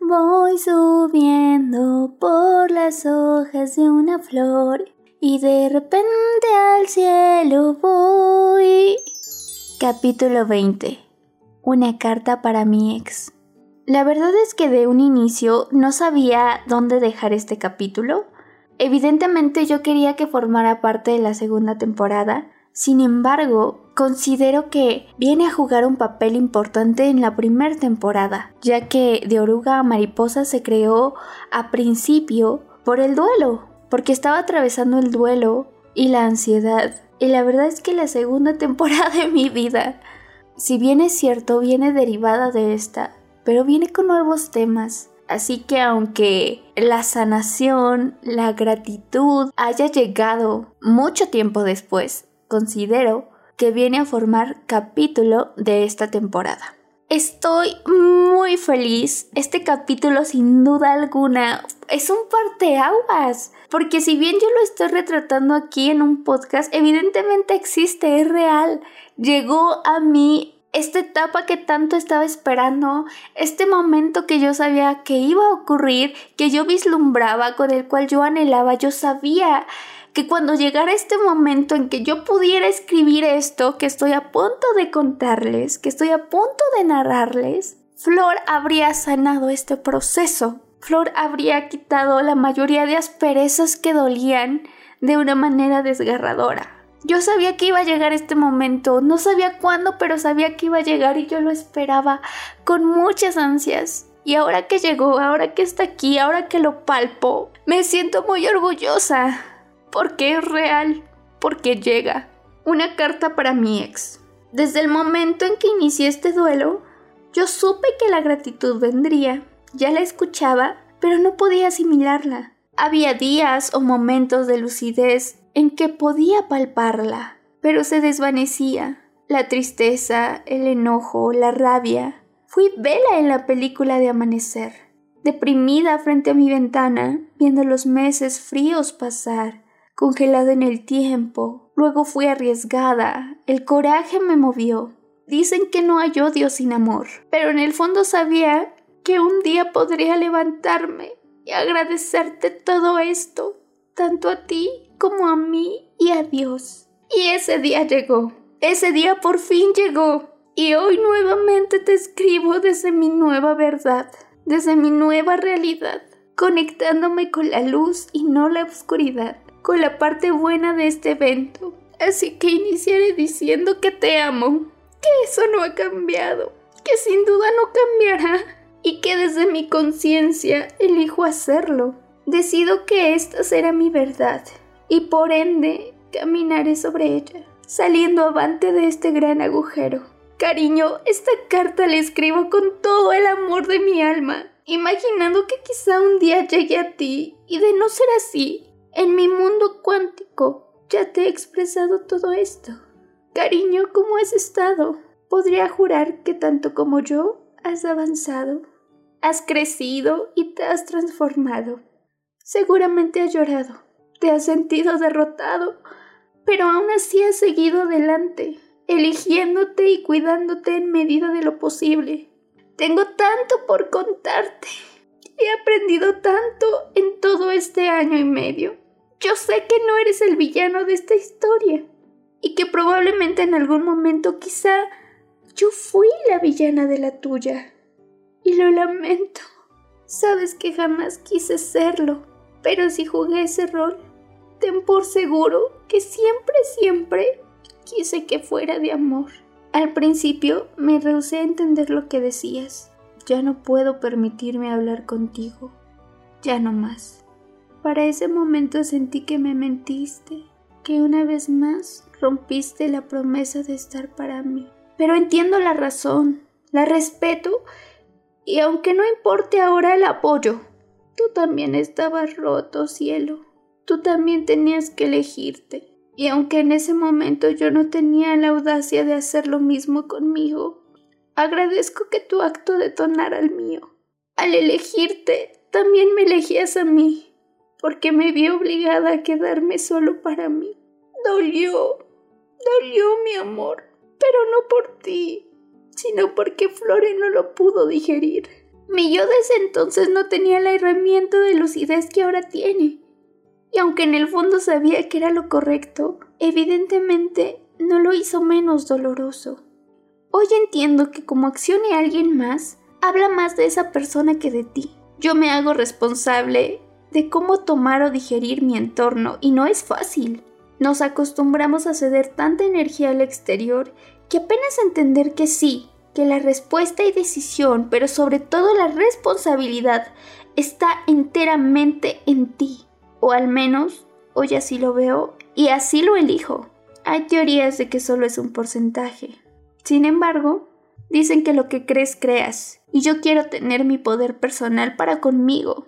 voy subiendo por las hojas de una flor y de repente al cielo voy. Capítulo 20. Una carta para mi ex. La verdad es que de un inicio no sabía dónde dejar este capítulo. Evidentemente yo quería que formara parte de la segunda temporada, sin embargo, considero que viene a jugar un papel importante en la primera temporada, ya que de oruga a mariposa se creó a principio por el duelo, porque estaba atravesando el duelo y la ansiedad. Y la verdad es que la segunda temporada de mi vida, si bien es cierto, viene derivada de esta, pero viene con nuevos temas. Así que aunque la sanación, la gratitud haya llegado mucho tiempo después, considero que viene a formar capítulo de esta temporada. Estoy muy feliz. Este capítulo sin duda alguna es un parteaguas. Porque si bien yo lo estoy retratando aquí en un podcast, evidentemente existe, es real. Llegó a mí esta etapa que tanto estaba esperando, este momento que yo sabía que iba a ocurrir, que yo vislumbraba, con el cual yo anhelaba, yo sabía que cuando llegara este momento en que yo pudiera escribir esto que estoy a punto de contarles, que estoy a punto de narrarles, Flor habría sanado este proceso. Flor habría quitado la mayoría de asperezas que dolían de una manera desgarradora. Yo sabía que iba a llegar este momento, no sabía cuándo, pero sabía que iba a llegar y yo lo esperaba con muchas ansias. Y ahora que llegó, ahora que está aquí, ahora que lo palpo, me siento muy orgullosa porque es real, porque llega. Una carta para mi ex. Desde el momento en que inicié este duelo, yo supe que la gratitud vendría. Ya la escuchaba, pero no podía asimilarla. Había días o momentos de lucidez en que podía palparla, pero se desvanecía. La tristeza, el enojo, la rabia. Fui vela en la película de amanecer, deprimida frente a mi ventana, viendo los meses fríos pasar congelada en el tiempo. Luego fui arriesgada. El coraje me movió. Dicen que no hay odio sin amor, pero en el fondo sabía que un día podría levantarme y agradecerte todo esto, tanto a ti como a mí y a Dios. Y ese día llegó. Ese día por fin llegó. Y hoy nuevamente te escribo desde mi nueva verdad, desde mi nueva realidad, conectándome con la luz y no la oscuridad con la parte buena de este evento. Así que iniciaré diciendo que te amo, que eso no ha cambiado, que sin duda no cambiará y que desde mi conciencia elijo hacerlo. Decido que esta será mi verdad y por ende caminaré sobre ella, saliendo avante de este gran agujero. Cariño, esta carta la escribo con todo el amor de mi alma, imaginando que quizá un día llegue a ti y de no ser así, en mi mundo cuántico ya te he expresado todo esto. Cariño, ¿cómo has estado? Podría jurar que tanto como yo has avanzado, has crecido y te has transformado. Seguramente has llorado, te has sentido derrotado, pero aún así has seguido adelante, eligiéndote y cuidándote en medida de lo posible. Tengo tanto por contarte. He aprendido tanto en todo este año y medio. Yo sé que no eres el villano de esta historia y que probablemente en algún momento quizá yo fui la villana de la tuya. Y lo lamento. Sabes que jamás quise serlo, pero si jugué ese rol, ten por seguro que siempre, siempre quise que fuera de amor. Al principio me rehusé a entender lo que decías. Ya no puedo permitirme hablar contigo. Ya no más. Para ese momento sentí que me mentiste, que una vez más rompiste la promesa de estar para mí. Pero entiendo la razón, la respeto y aunque no importe ahora el apoyo, tú también estabas roto, cielo. Tú también tenías que elegirte. Y aunque en ese momento yo no tenía la audacia de hacer lo mismo conmigo, agradezco que tu acto detonara el mío. Al elegirte, también me elegías a mí porque me vi obligada a quedarme solo para mí. Dolió, dolió mi amor, pero no por ti, sino porque Flore no lo pudo digerir. Mi yo desde entonces no tenía la herramienta de lucidez que ahora tiene. Y aunque en el fondo sabía que era lo correcto, evidentemente no lo hizo menos doloroso. Hoy entiendo que como accione alguien más, habla más de esa persona que de ti. Yo me hago responsable de cómo tomar o digerir mi entorno y no es fácil. Nos acostumbramos a ceder tanta energía al exterior que apenas entender que sí, que la respuesta y decisión, pero sobre todo la responsabilidad, está enteramente en ti. O al menos, hoy así lo veo y así lo elijo. Hay teorías de que solo es un porcentaje. Sin embargo, dicen que lo que crees creas, y yo quiero tener mi poder personal para conmigo.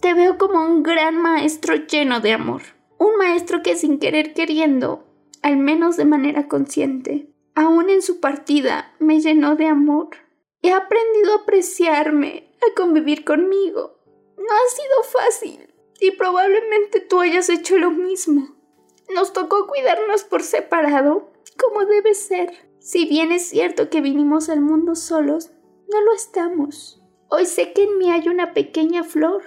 Te veo como un gran maestro lleno de amor. Un maestro que sin querer queriendo, al menos de manera consciente, aún en su partida me llenó de amor. He aprendido a apreciarme, a convivir conmigo. No ha sido fácil, y probablemente tú hayas hecho lo mismo. Nos tocó cuidarnos por separado, como debe ser. Si bien es cierto que vinimos al mundo solos, no lo estamos. Hoy sé que en mí hay una pequeña flor,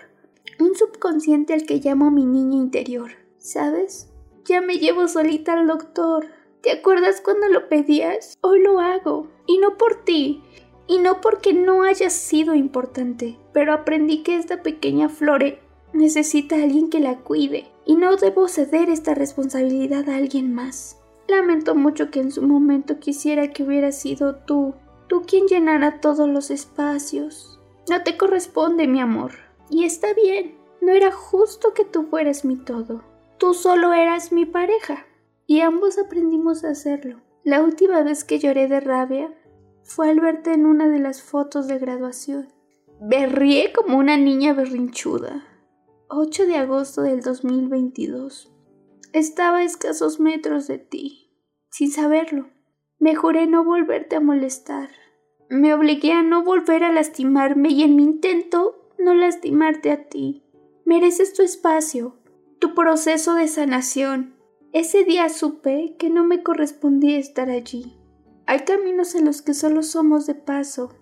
un subconsciente al que llamo mi niña interior. ¿Sabes? Ya me llevo solita al doctor. ¿Te acuerdas cuando lo pedías? Hoy lo hago. Y no por ti. Y no porque no hayas sido importante. Pero aprendí que esta pequeña flore necesita a alguien que la cuide. Y no debo ceder esta responsabilidad a alguien más. Lamento mucho que en su momento quisiera que hubiera sido tú, tú quien llenara todos los espacios. No te corresponde, mi amor. Y está bien, no era justo que tú fueras mi todo. Tú solo eras mi pareja. Y ambos aprendimos a hacerlo. La última vez que lloré de rabia fue al verte en una de las fotos de graduación. Berrié como una niña berrinchuda. 8 de agosto del 2022. Estaba a escasos metros de ti, sin saberlo. Me juré no volverte a molestar. Me obligué a no volver a lastimarme y en mi intento no lastimarte a ti. Mereces tu espacio, tu proceso de sanación. Ese día supe que no me correspondía estar allí. Hay caminos en los que solo somos de paso,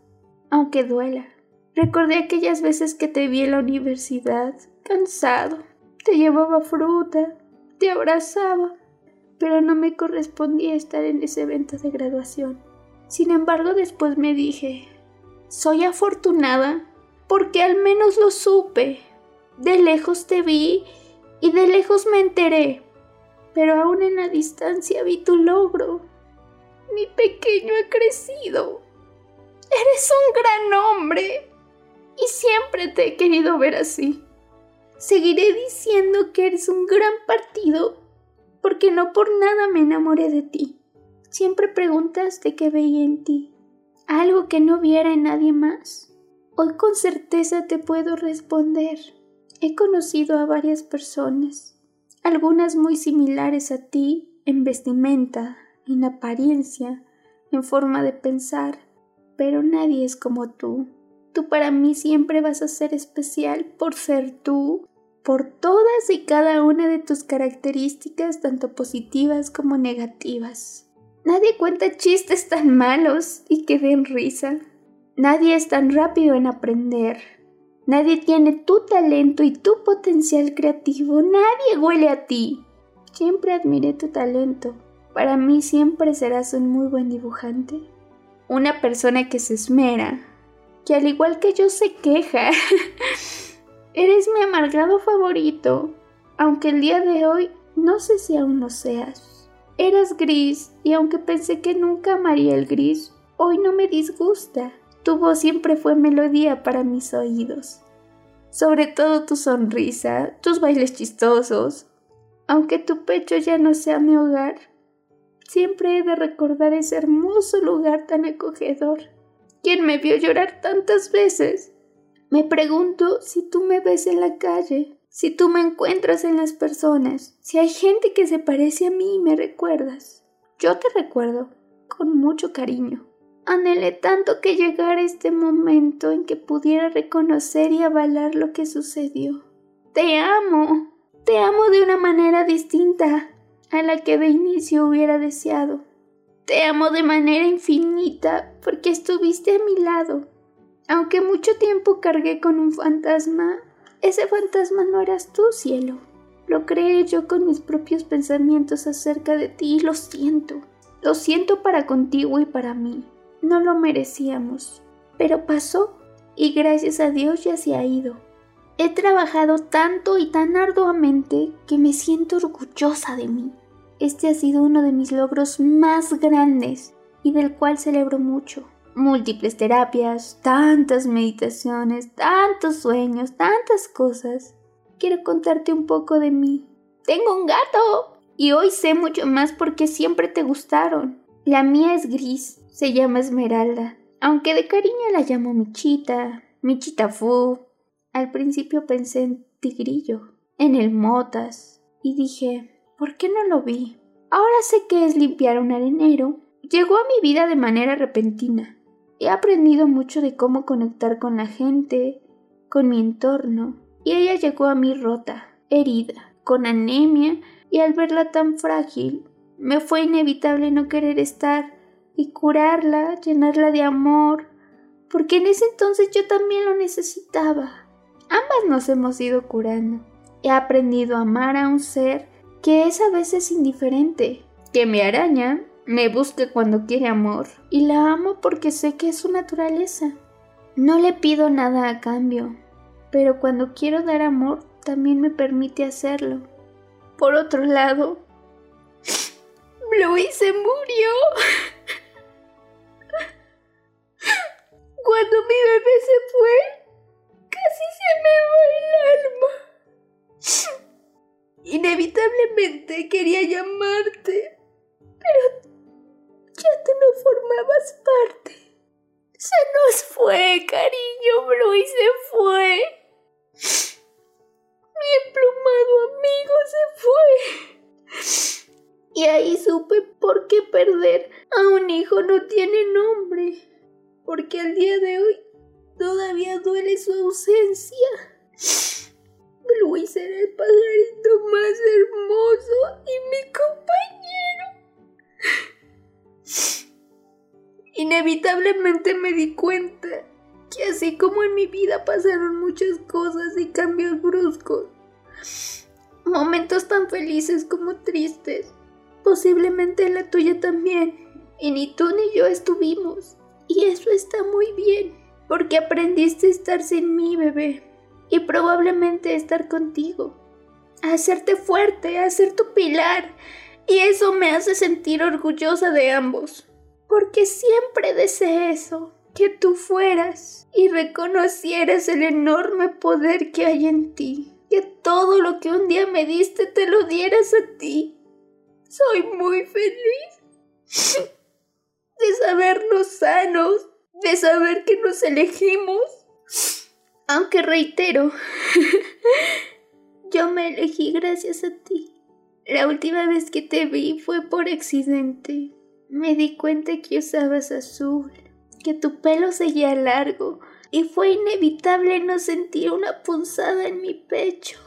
aunque duela. Recordé aquellas veces que te vi en la universidad, cansado. Te llevaba fruta, te abrazaba, pero no me correspondía estar en ese evento de graduación. Sin embargo, después me dije, soy afortunada porque al menos lo supe. De lejos te vi y de lejos me enteré, pero aún en la distancia vi tu logro. Mi pequeño ha crecido. Eres un gran hombre y siempre te he querido ver así. Seguiré diciendo que eres un gran partido porque no por nada me enamoré de ti. Siempre preguntaste qué veía en ti, algo que no viera en nadie más. Hoy con certeza te puedo responder. He conocido a varias personas, algunas muy similares a ti en vestimenta, en apariencia, en forma de pensar, pero nadie es como tú. Tú para mí siempre vas a ser especial por ser tú, por todas y cada una de tus características, tanto positivas como negativas. Nadie cuenta chistes tan malos y que den risa. Nadie es tan rápido en aprender. Nadie tiene tu talento y tu potencial creativo. Nadie huele a ti. Siempre admiré tu talento. Para mí siempre serás un muy buen dibujante. Una persona que se esmera. Que al igual que yo se queja. Eres mi amargado favorito. Aunque el día de hoy no sé si aún lo seas. Eras gris y aunque pensé que nunca amaría el gris, hoy no me disgusta. Tu voz siempre fue melodía para mis oídos. Sobre todo tu sonrisa, tus bailes chistosos. Aunque tu pecho ya no sea mi hogar, siempre he de recordar ese hermoso lugar tan acogedor. ¿Quién me vio llorar tantas veces? Me pregunto si tú me ves en la calle, si tú me encuentras en las personas, si hay gente que se parece a mí y me recuerdas. Yo te recuerdo con mucho cariño. Anhelé tanto que llegara este momento en que pudiera reconocer y avalar lo que sucedió. Te amo. Te amo de una manera distinta a la que de inicio hubiera deseado. Te amo de manera infinita porque estuviste a mi lado. Aunque mucho tiempo cargué con un fantasma, ese fantasma no eras tú, cielo. Lo creé yo con mis propios pensamientos acerca de ti y lo siento. Lo siento para contigo y para mí. No lo merecíamos. Pero pasó y gracias a Dios ya se ha ido. He trabajado tanto y tan arduamente que me siento orgullosa de mí. Este ha sido uno de mis logros más grandes y del cual celebro mucho. Múltiples terapias, tantas meditaciones, tantos sueños, tantas cosas quiero contarte un poco de mí. Tengo un gato y hoy sé mucho más porque siempre te gustaron. La mía es gris, se llama Esmeralda, aunque de cariño la llamo Michita, Michita Fu. Al principio pensé en Tigrillo, en el Motas, y dije, ¿por qué no lo vi? Ahora sé que es limpiar un arenero. Llegó a mi vida de manera repentina. He aprendido mucho de cómo conectar con la gente, con mi entorno, y ella llegó a mí rota, herida, con anemia, y al verla tan frágil, me fue inevitable no querer estar y curarla, llenarla de amor, porque en ese entonces yo también lo necesitaba. Ambas nos hemos ido curando. He aprendido a amar a un ser que es a veces indiferente, que me araña, me busca cuando quiere amor, y la amo porque sé que es su naturaleza. No le pido nada a cambio, pero cuando quiero dar amor también me permite hacerlo. Por otro lado, Bluey se murió. Cuando mi bebé se fue, casi se me va el alma. Inevitablemente quería llamarte, pero ya tú no formabas parte. Se nos fue, cariño, Bluey se fue. Mi emplumado amigo se fue. Y ahí supe por qué perder a un hijo no tiene nombre. Porque al día de hoy todavía duele su ausencia. Luis era el pajarito más hermoso y mi compañero. Inevitablemente me di cuenta que así como en mi vida pasaron muchas cosas y cambios bruscos, momentos tan felices como tristes, posiblemente en la tuya también, y ni tú ni yo estuvimos, y eso está muy bien, porque aprendiste a estar sin mí, bebé, y probablemente estar contigo, a hacerte fuerte, a ser tu pilar, y eso me hace sentir orgullosa de ambos, porque siempre deseé eso que tú fueras y reconocieras el enorme poder que hay en ti, que todo lo que un día me diste te lo dieras a ti. Soy muy feliz de sabernos sanos, de saber que nos elegimos. Aunque reitero, yo me elegí gracias a ti. La última vez que te vi fue por accidente. Me di cuenta que usabas azul que tu pelo seguía largo y fue inevitable no sentir una punzada en mi pecho.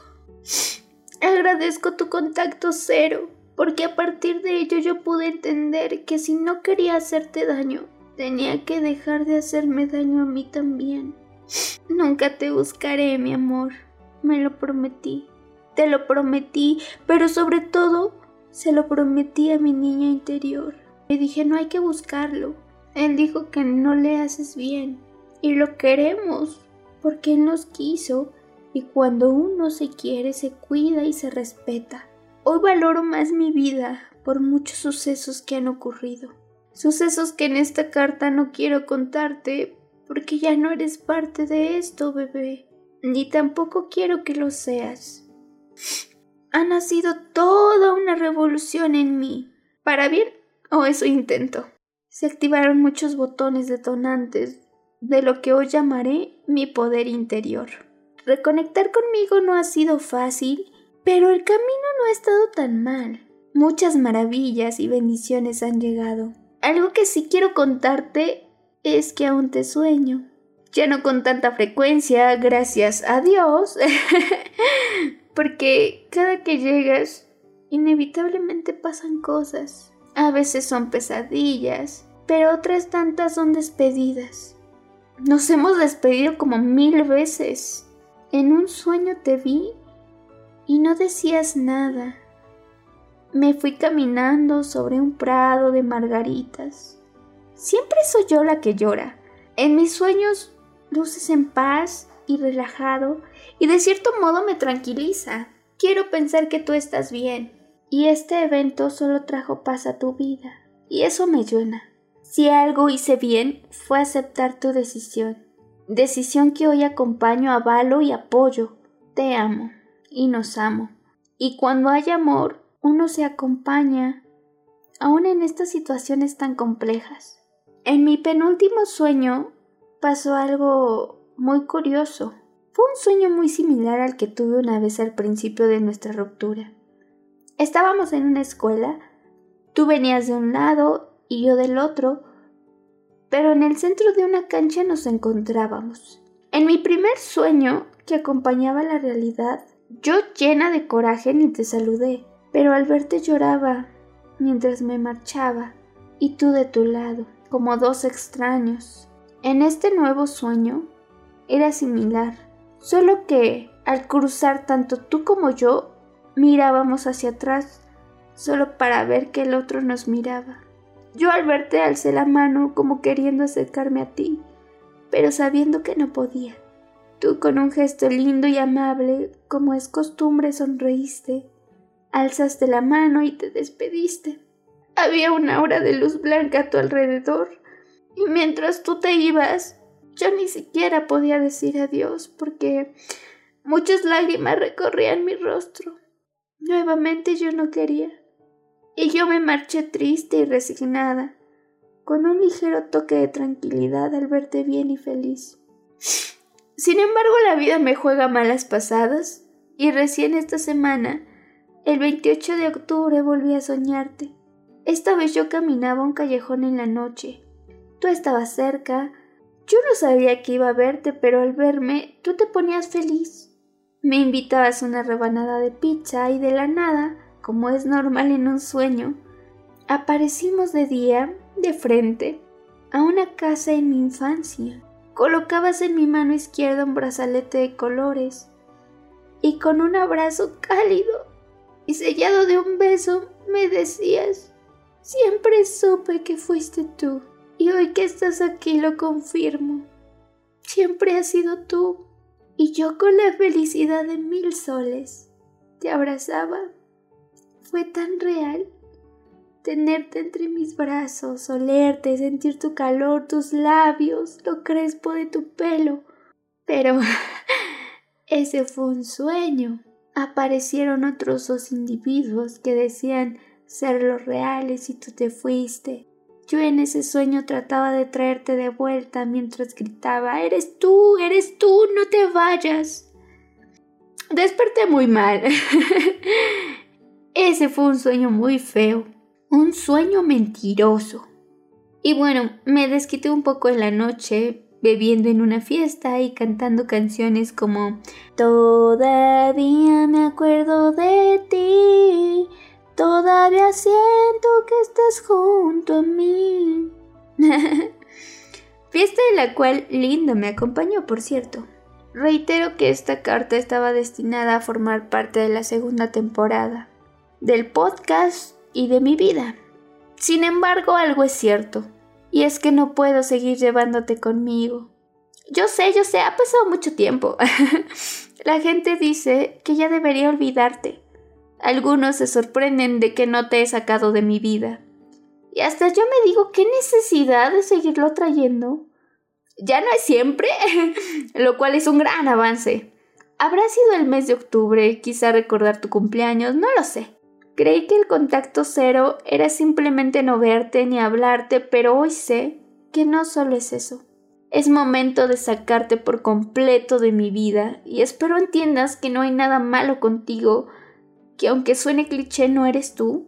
Agradezco tu contacto cero, porque a partir de ello yo pude entender que si no quería hacerte daño, tenía que dejar de hacerme daño a mí también. Nunca te buscaré, mi amor, me lo prometí. Te lo prometí, pero sobre todo se lo prometí a mi niña interior. Me dije, no hay que buscarlo, él dijo que no le haces bien y lo queremos porque Él nos quiso y cuando uno se quiere se cuida y se respeta. Hoy valoro más mi vida por muchos sucesos que han ocurrido. Sucesos que en esta carta no quiero contarte porque ya no eres parte de esto, bebé. Ni tampoco quiero que lo seas. Ha nacido toda una revolución en mí. ¿Para bien o eso intento? se activaron muchos botones detonantes de lo que hoy llamaré mi poder interior. Reconectar conmigo no ha sido fácil, pero el camino no ha estado tan mal. Muchas maravillas y bendiciones han llegado. Algo que sí quiero contarte es que aún te sueño. Ya no con tanta frecuencia, gracias a Dios, porque cada que llegas, inevitablemente pasan cosas. A veces son pesadillas, pero otras tantas son despedidas. Nos hemos despedido como mil veces. En un sueño te vi decías nada. Me fui caminando sobre un prado de margaritas. Siempre soy yo la que llora. En mis sueños luces en paz y relajado y de cierto modo me tranquiliza. Quiero pensar que tú estás bien y este evento solo trajo paz a tu vida y eso me llena. Si algo hice bien fue aceptar tu decisión. Decisión que hoy acompaño, avalo y apoyo. Te amo y nos amo. Y cuando hay amor, uno se acompaña, aún en estas situaciones tan complejas. En mi penúltimo sueño pasó algo muy curioso. Fue un sueño muy similar al que tuve una vez al principio de nuestra ruptura. Estábamos en una escuela, tú venías de un lado y yo del otro, pero en el centro de una cancha nos encontrábamos. En mi primer sueño, que acompañaba la realidad, yo llena de coraje ni te saludé, pero al verte lloraba mientras me marchaba y tú de tu lado, como dos extraños. En este nuevo sueño era similar, solo que al cruzar tanto tú como yo mirábamos hacia atrás, solo para ver que el otro nos miraba. Yo al verte alcé la mano como queriendo acercarme a ti, pero sabiendo que no podía. Tú con un gesto lindo y amable, como es costumbre, sonreíste, alzaste la mano y te despediste. Había una aura de luz blanca a tu alrededor, y mientras tú te ibas, yo ni siquiera podía decir adiós porque muchas lágrimas recorrían mi rostro. Nuevamente yo no quería y yo me marché triste y resignada, con un ligero toque de tranquilidad al verte bien y feliz. Sin embargo, la vida me juega malas pasadas, y recién esta semana, el 28 de octubre, volví a soñarte. Esta vez yo caminaba un callejón en la noche. Tú estabas cerca. Yo no sabía que iba a verte, pero al verme, tú te ponías feliz. Me invitabas una rebanada de pizza y de la nada como es normal en un sueño, aparecimos de día, de frente, a una casa en mi infancia. Colocabas en mi mano izquierda un brazalete de colores y con un abrazo cálido y sellado de un beso me decías, siempre supe que fuiste tú y hoy que estás aquí lo confirmo. Siempre has sido tú y yo con la felicidad de mil soles te abrazaba fue tan real. Tenerte entre mis brazos, olerte, sentir tu calor, tus labios, lo crespo de tu pelo. Pero ese fue un sueño. Aparecieron otros dos individuos que decían ser los reales y tú te fuiste. Yo en ese sueño trataba de traerte de vuelta mientras gritaba Eres tú, eres tú, no te vayas. Desperté muy mal. Ese fue un sueño muy feo, un sueño mentiroso. Y bueno, me desquité un poco en la noche, bebiendo en una fiesta y cantando canciones como Todavía me acuerdo de ti, todavía siento que estás junto a mí. fiesta en la cual Lindo me acompañó, por cierto. Reitero que esta carta estaba destinada a formar parte de la segunda temporada del podcast y de mi vida. Sin embargo, algo es cierto, y es que no puedo seguir llevándote conmigo. Yo sé, yo sé, ha pasado mucho tiempo. La gente dice que ya debería olvidarte. Algunos se sorprenden de que no te he sacado de mi vida. Y hasta yo me digo, ¿qué necesidad de seguirlo trayendo? Ya no es siempre, lo cual es un gran avance. Habrá sido el mes de octubre, quizá recordar tu cumpleaños, no lo sé. Creí que el contacto cero era simplemente no verte ni hablarte, pero hoy sé que no solo es eso. Es momento de sacarte por completo de mi vida y espero entiendas que no hay nada malo contigo, que aunque suene cliché no eres tú,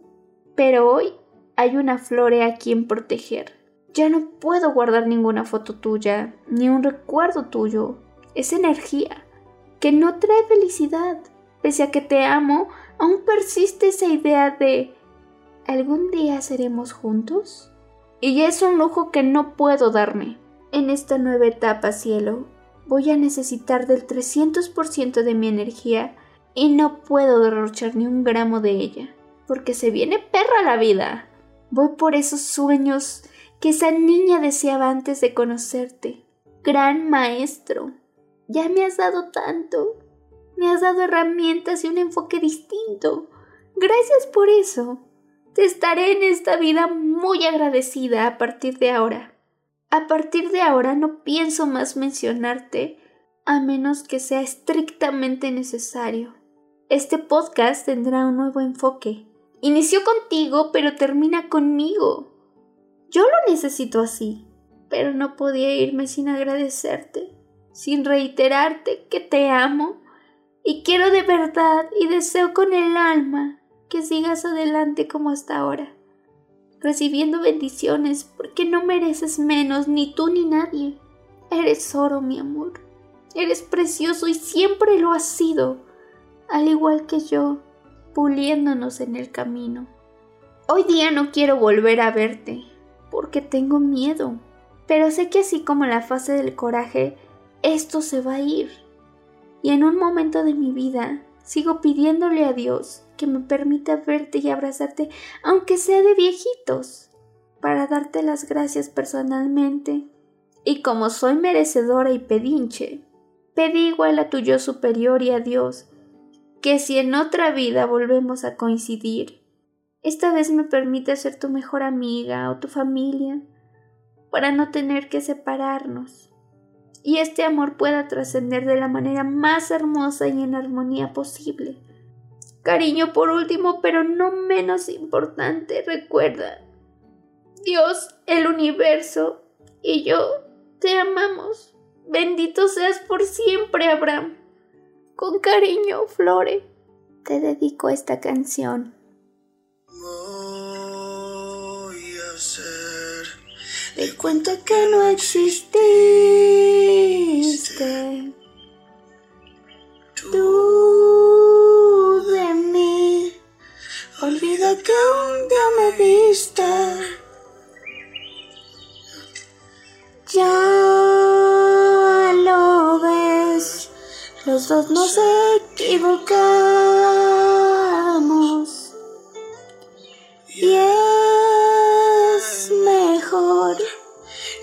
pero hoy hay una flore a quien proteger. Ya no puedo guardar ninguna foto tuya, ni un recuerdo tuyo. Es energía que no trae felicidad. Pese a que te amo, aún persiste esa idea de ¿algún día seremos juntos? Y es un lujo que no puedo darme. En esta nueva etapa, cielo, voy a necesitar del 300% de mi energía y no puedo derrochar ni un gramo de ella, porque se viene perra la vida. Voy por esos sueños que esa niña deseaba antes de conocerte. Gran maestro, ya me has dado tanto. Me has dado herramientas y un enfoque distinto. Gracias por eso. Te estaré en esta vida muy agradecida a partir de ahora. A partir de ahora no pienso más mencionarte a menos que sea estrictamente necesario. Este podcast tendrá un nuevo enfoque. Inició contigo, pero termina conmigo. Yo lo necesito así, pero no podía irme sin agradecerte, sin reiterarte que te amo y quiero de verdad y deseo con el alma que sigas adelante como hasta ahora, recibiendo bendiciones porque no mereces menos ni tú ni nadie. Eres oro, mi amor. Eres precioso y siempre lo has sido, al igual que yo, puliéndonos en el camino. Hoy día no quiero volver a verte, porque tengo miedo, pero sé que así como la fase del coraje, esto se va a ir. Y en un momento de mi vida sigo pidiéndole a Dios que me permita verte y abrazarte, aunque sea de viejitos, para darte las gracias personalmente. Y como soy merecedora y pedinche, pedí igual a tu yo superior y a Dios que si en otra vida volvemos a coincidir, esta vez me permite ser tu mejor amiga o tu familia, para no tener que separarnos y este amor pueda trascender de la manera más hermosa y en armonía posible. Cariño por último, pero no menos importante, recuerda, Dios, el universo y yo te amamos. Bendito seas por siempre, Abraham. Con cariño, Flore, te dedico esta canción. Voy a hacer de cuenta que no Tú de mí, olvida que un día me viste. Ya lo ves, los dos nos equivocamos. Y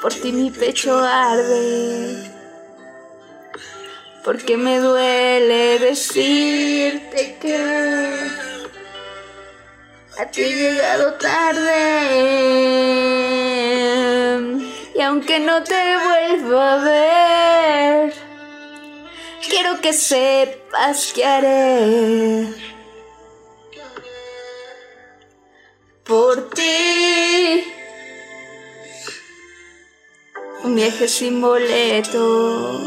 por ti mi pecho arde. Porque me duele decirte que a ti he llegado tarde. Y aunque no te vuelva a ver, quiero que sepas que haré por ti. Viaje sin boleto.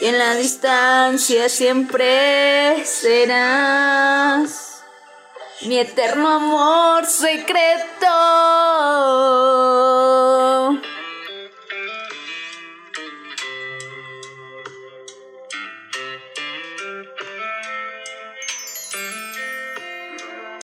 Y en la distancia siempre serás. Mi eterno amor secreto.